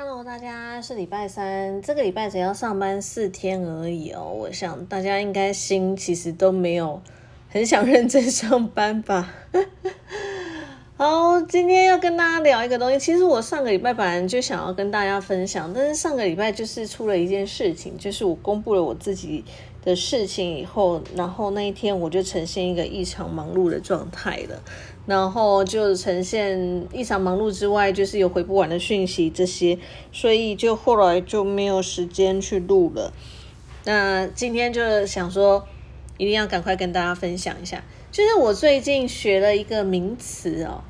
Hello，大家是礼拜三，这个礼拜只要上班四天而已哦。我想大家应该心其实都没有很想认真上班吧。好，今天要跟大家聊一个东西。其实我上个礼拜本来就想要跟大家分享，但是上个礼拜就是出了一件事情，就是我公布了我自己的事情以后，然后那一天我就呈现一个异常忙碌的状态了。然后就呈现异常忙碌之外，就是有回不完的讯息这些，所以就后来就没有时间去录了。那今天就想说，一定要赶快跟大家分享一下，就是我最近学了一个名词哦。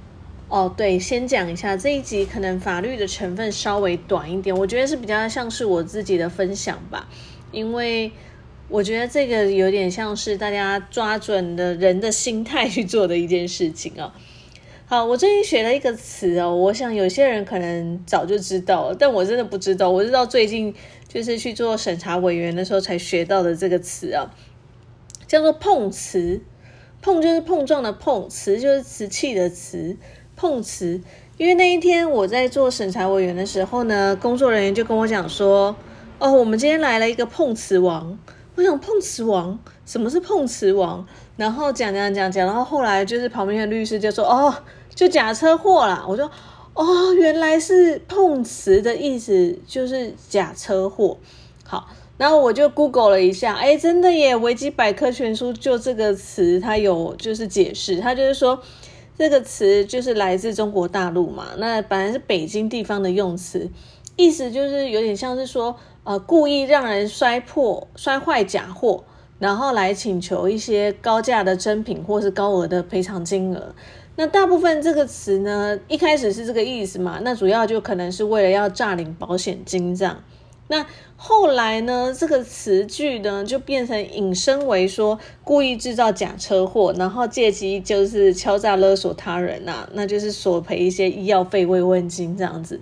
哦，对，先讲一下这一集可能法律的成分稍微短一点，我觉得是比较像是我自己的分享吧，因为。我觉得这个有点像是大家抓准的人的心态去做的一件事情哦。好，我最近学了一个词哦，我想有些人可能早就知道了，但我真的不知道。我知道最近就是去做审查委员的时候才学到的这个词啊，叫做碰瓷。碰就是碰撞的碰，瓷就是瓷器的瓷，碰瓷。因为那一天我在做审查委员的时候呢，工作人员就跟我讲说：“哦，我们今天来了一个碰瓷王。”我想碰瓷王，什么是碰瓷王？然后讲讲讲讲，然后后来就是旁边的律师就说：“哦，就假车祸啦。”我说：“哦，原来是碰瓷的意思，就是假车祸。”好，然后我就 Google 了一下，哎，真的耶！维基百科全书就这个词，它有就是解释，它就是说这个词就是来自中国大陆嘛，那本来是北京地方的用词，意思就是有点像是说。呃，故意让人摔破、摔坏假货，然后来请求一些高价的真品或是高额的赔偿金额。那大部分这个词呢，一开始是这个意思嘛？那主要就可能是为了要诈领保险金这样。那后来呢，这个词句呢就变成引申为说故意制造假车祸，然后借机就是敲诈勒索他人呐，那就是索赔一些医药费慰问金这样子。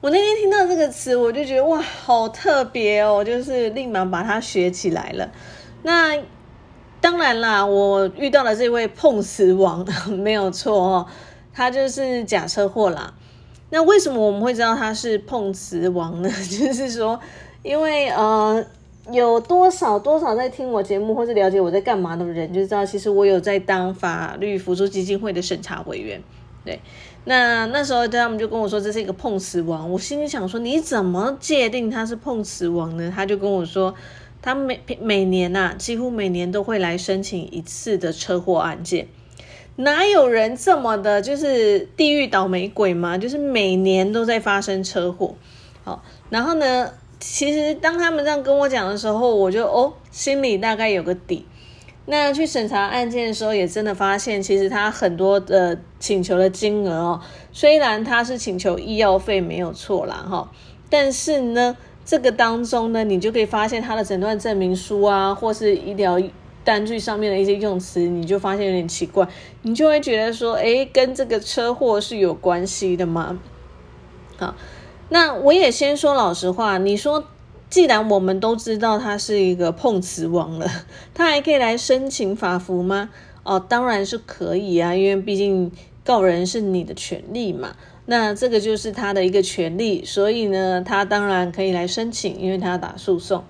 我那天听到这个词，我就觉得哇，好特别哦，就是立马把它学起来了。那当然啦，我遇到了这位碰瓷王，没有错哦，他就是假车祸啦。那为什么我们会知道他是碰瓷王呢？就是说，因为呃，有多少多少在听我节目或是了解我在干嘛的人，就知道其实我有在当法律辅助基金会的审查委员。对，那那时候他们就跟我说这是一个碰瓷王，我心里想说你怎么界定他是碰瓷王呢？他就跟我说，他每每年呐，几乎每年都会来申请一次的车祸案件，哪有人这么的，就是地狱倒霉鬼嘛？就是每年都在发生车祸。好，然后呢，其实当他们这样跟我讲的时候，我就哦，心里大概有个底。那去审查案件的时候，也真的发现，其实他很多的请求的金额哦，虽然他是请求医药费没有错啦哈，但是呢，这个当中呢，你就可以发现他的诊断证明书啊，或是医疗单据上面的一些用词，你就发现有点奇怪，你就会觉得说，哎，跟这个车祸是有关系的吗？好，那我也先说老实话，你说。既然我们都知道他是一个碰瓷王了，他还可以来申请法服吗？哦，当然是可以啊，因为毕竟告人是你的权利嘛。那这个就是他的一个权利，所以呢，他当然可以来申请，因为他要打诉讼。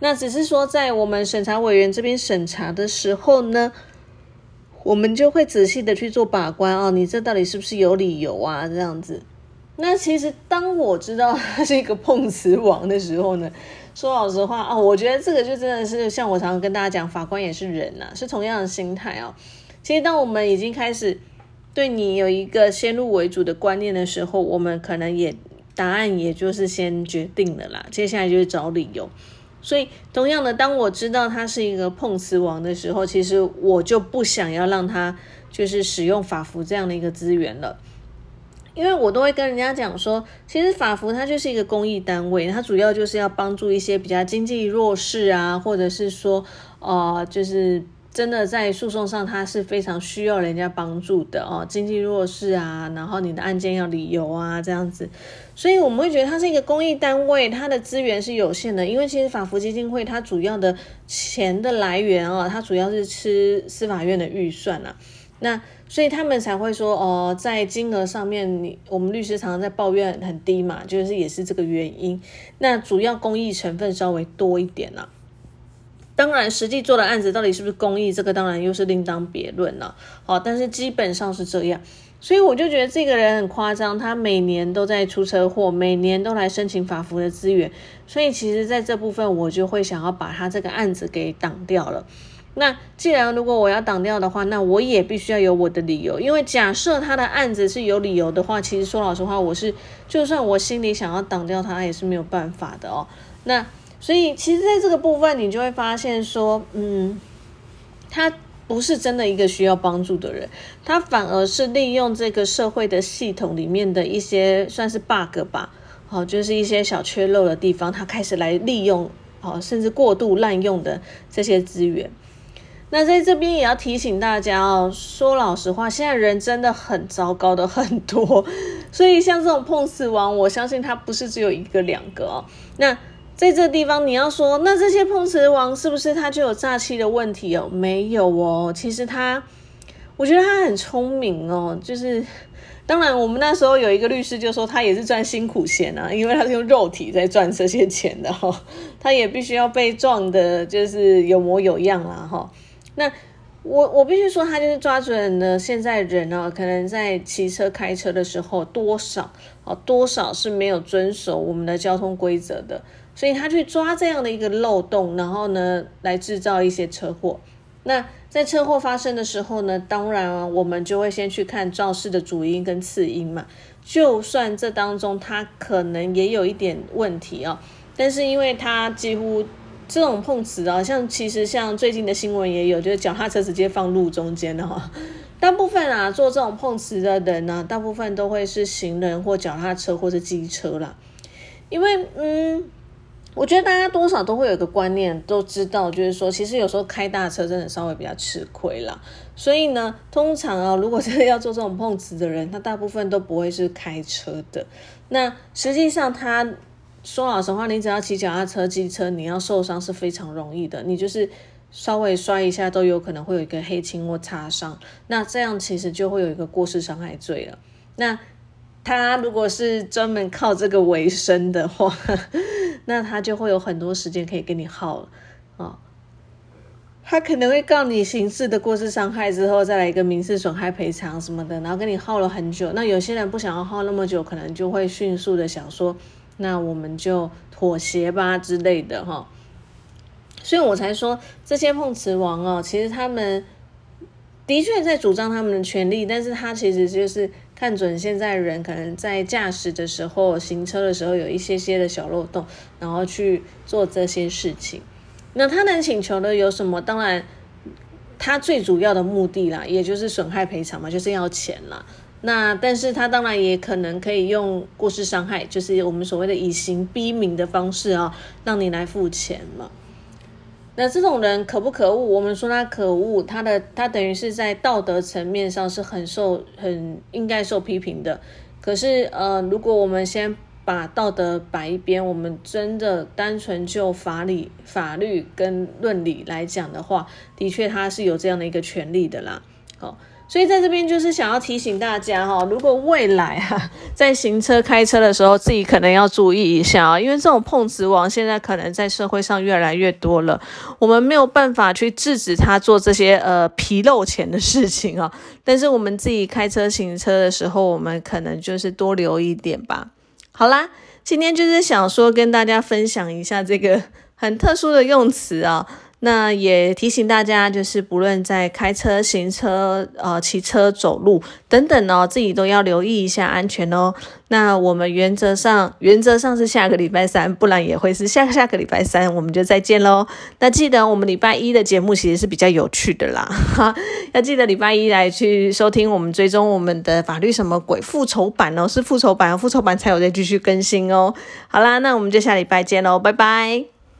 那只是说，在我们审查委员这边审查的时候呢，我们就会仔细的去做把关哦，你这到底是不是有理由啊？这样子。那其实当我知道他是一个碰瓷王的时候呢，说老实话啊，我觉得这个就真的是像我常常跟大家讲，法官也是人呐，是同样的心态哦。其实当我们已经开始对你有一个先入为主的观念的时候，我们可能也答案也就是先决定了啦，接下来就是找理由。所以同样的，当我知道他是一个碰瓷王的时候，其实我就不想要让他就是使用法服这样的一个资源了。因为我都会跟人家讲说，其实法服它就是一个公益单位，它主要就是要帮助一些比较经济弱势啊，或者是说，呃，就是真的在诉讼上它是非常需要人家帮助的哦，经济弱势啊，然后你的案件要理由啊这样子，所以我们会觉得它是一个公益单位，它的资源是有限的，因为其实法服基金会它主要的钱的来源啊，它主要是吃司法院的预算啊。那所以他们才会说哦，在金额上面，你我们律师常常在抱怨很低嘛，就是也是这个原因。那主要公益成分稍微多一点啦。当然，实际做的案子到底是不是公益，这个当然又是另当别论了。好，但是基本上是这样，所以我就觉得这个人很夸张，他每年都在出车祸，每年都来申请法服的资源，所以其实在这部分我就会想要把他这个案子给挡掉了。那既然如果我要挡掉的话，那我也必须要有我的理由，因为假设他的案子是有理由的话，其实说老实话，我是就算我心里想要挡掉他，也是没有办法的哦。那所以其实在这个部分，你就会发现说，嗯，他不是真的一个需要帮助的人，他反而是利用这个社会的系统里面的一些算是 bug 吧，好，就是一些小缺漏的地方，他开始来利用，好，甚至过度滥用的这些资源。那在这边也要提醒大家哦，说老实话，现在人真的很糟糕的很多，所以像这种碰瓷王，我相信他不是只有一个两个哦。那在这地方，你要说，那这些碰瓷王是不是他就有诈欺的问题哦？没有哦，其实他，我觉得他很聪明哦，就是当然，我们那时候有一个律师就说，他也是赚辛苦钱啊，因为他是用肉体在赚这些钱的哈，他也必须要被撞的，就是有模有样啦哈。那我我必须说，他就是抓准了现在人啊，可能在骑车开车的时候，多少啊多少是没有遵守我们的交通规则的，所以他去抓这样的一个漏洞，然后呢来制造一些车祸。那在车祸发生的时候呢，当然啊，我们就会先去看肇事的主因跟次因嘛。就算这当中他可能也有一点问题啊，但是因为他几乎。这种碰瓷啊，像其实像最近的新闻也有，就是脚踏车直接放路中间的哈。大部分啊做这种碰瓷的人呢，大部分都会是行人或脚踏车或者机车啦。因为嗯，我觉得大家多少都会有一个观念，都知道就是说，其实有时候开大车真的稍微比较吃亏啦。所以呢，通常啊，如果真的要做这种碰瓷的人，他大部分都不会是开车的。那实际上他。说老实话，你只要骑脚踏车、机车，你要受伤是非常容易的。你就是稍微摔一下，都有可能会有一个黑青或擦伤。那这样其实就会有一个过失伤害罪了。那他如果是专门靠这个为生的话，那他就会有很多时间可以跟你耗了啊。他可能会告你刑事的过失伤害之后，再来一个民事损害赔偿什么的，然后跟你耗了很久。那有些人不想要耗那么久，可能就会迅速的想说。那我们就妥协吧之类的哈，所以我才说这些碰瓷王哦，其实他们的确在主张他们的权利，但是他其实就是看准现在人可能在驾驶的时候、行车的时候有一些些的小漏洞，然后去做这些事情。那他能请求的有什么？当然，他最主要的目的啦，也就是损害赔偿嘛，就是要钱啦。那但是他当然也可能可以用过失伤害，就是我们所谓的以刑逼民的方式啊，让你来付钱嘛。那这种人可不可恶？我们说他可恶，他的他等于是在道德层面上是很受很应该受批评的。可是呃，如果我们先把道德摆一边，我们真的单纯就法理、法律跟论理来讲的话，的确他是有这样的一个权利的啦。好。所以在这边就是想要提醒大家哈，如果未来哈在行车开车的时候，自己可能要注意一下啊，因为这种碰瓷王现在可能在社会上越来越多了，我们没有办法去制止他做这些呃皮漏钱的事情啊。但是我们自己开车行车的时候，我们可能就是多留一点吧。好啦，今天就是想说跟大家分享一下这个很特殊的用词啊。那也提醒大家，就是不论在开车、行车、呃、骑车、走路等等哦，自己都要留意一下安全哦。那我们原则上，原则上是下个礼拜三，不然也会是下下个礼拜三，我们就再见喽。那记得我们礼拜一的节目其实是比较有趣的啦，哈，要记得礼拜一来去收听我们追踪我们的法律什么鬼复仇版哦，是复仇版，复仇版才有再继续更新哦。好啦，那我们就下礼拜见喽，拜拜。